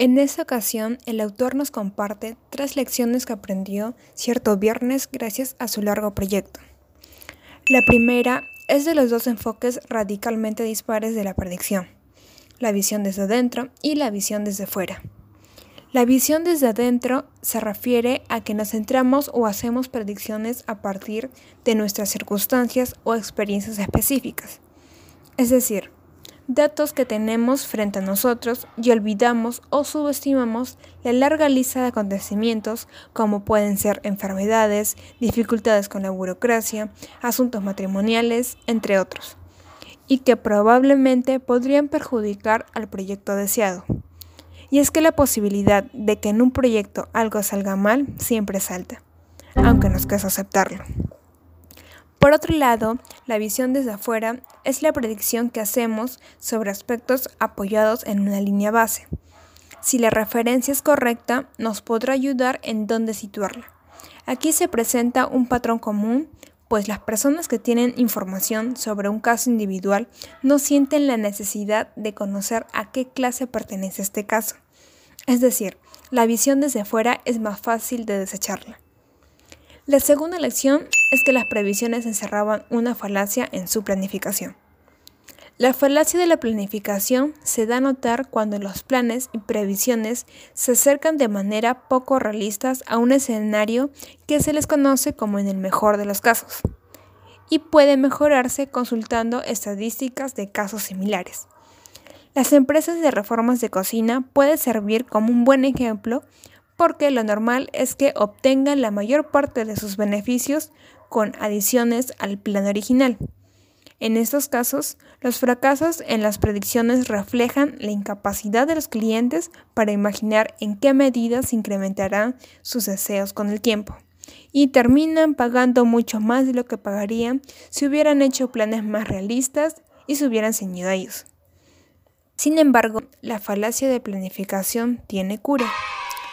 En esta ocasión, el autor nos comparte tres lecciones que aprendió cierto viernes gracias a su largo proyecto. La primera es de los dos enfoques radicalmente dispares de la predicción, la visión desde adentro y la visión desde fuera. La visión desde adentro se refiere a que nos centramos o hacemos predicciones a partir de nuestras circunstancias o experiencias específicas. Es decir, datos que tenemos frente a nosotros y olvidamos o subestimamos la larga lista de acontecimientos como pueden ser enfermedades, dificultades con la burocracia, asuntos matrimoniales, entre otros, y que probablemente podrían perjudicar al proyecto deseado. Y es que la posibilidad de que en un proyecto algo salga mal siempre salta, aunque nos cuesta aceptarlo. Por otro lado, la visión desde afuera es la predicción que hacemos sobre aspectos apoyados en una línea base. Si la referencia es correcta, nos podrá ayudar en dónde situarla. Aquí se presenta un patrón común, pues las personas que tienen información sobre un caso individual no sienten la necesidad de conocer a qué clase pertenece este caso. Es decir, la visión desde fuera es más fácil de desecharla. La segunda lección es que las previsiones encerraban una falacia en su planificación. La falacia de la planificación se da a notar cuando los planes y previsiones se acercan de manera poco realistas a un escenario que se les conoce como en el mejor de los casos y puede mejorarse consultando estadísticas de casos similares. Las empresas de reformas de cocina pueden servir como un buen ejemplo porque lo normal es que obtengan la mayor parte de sus beneficios con adiciones al plan original. En estos casos, los fracasos en las predicciones reflejan la incapacidad de los clientes para imaginar en qué medida se incrementarán sus deseos con el tiempo y terminan pagando mucho más de lo que pagarían si hubieran hecho planes más realistas y se hubieran ceñido a ellos. Sin embargo, la falacia de planificación tiene cura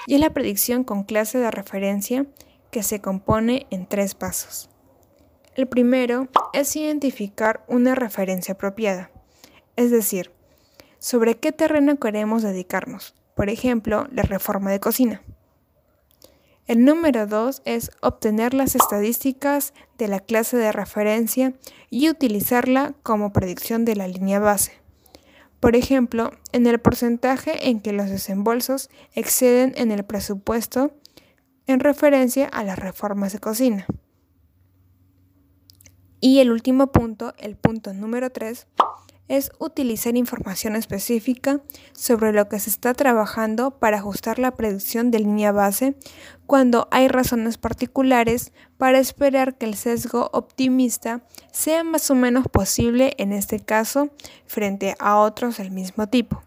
y es la predicción con clase de referencia que se compone en tres pasos. El primero es identificar una referencia apropiada, es decir, sobre qué terreno queremos dedicarnos, por ejemplo, la reforma de cocina. El número dos es obtener las estadísticas de la clase de referencia y utilizarla como predicción de la línea base. Por ejemplo, en el porcentaje en que los desembolsos exceden en el presupuesto en referencia a las reformas de cocina. Y el último punto, el punto número 3, es utilizar información específica sobre lo que se está trabajando para ajustar la predicción de línea base cuando hay razones particulares para esperar que el sesgo optimista sea más o menos posible en este caso frente a otros del mismo tipo.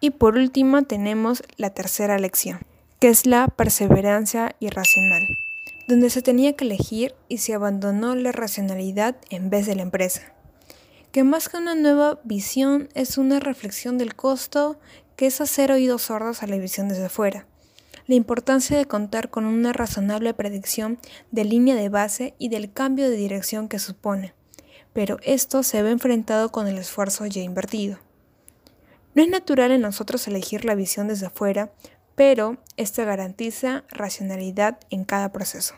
Y por último tenemos la tercera lección, que es la perseverancia irracional donde se tenía que elegir y se abandonó la racionalidad en vez de la empresa. Que más que una nueva visión es una reflexión del costo que es hacer oídos sordos a la visión desde fuera. La importancia de contar con una razonable predicción de línea de base y del cambio de dirección que supone. Pero esto se ve enfrentado con el esfuerzo ya invertido. No es natural en nosotros elegir la visión desde afuera, pero esto garantiza racionalidad en cada proceso.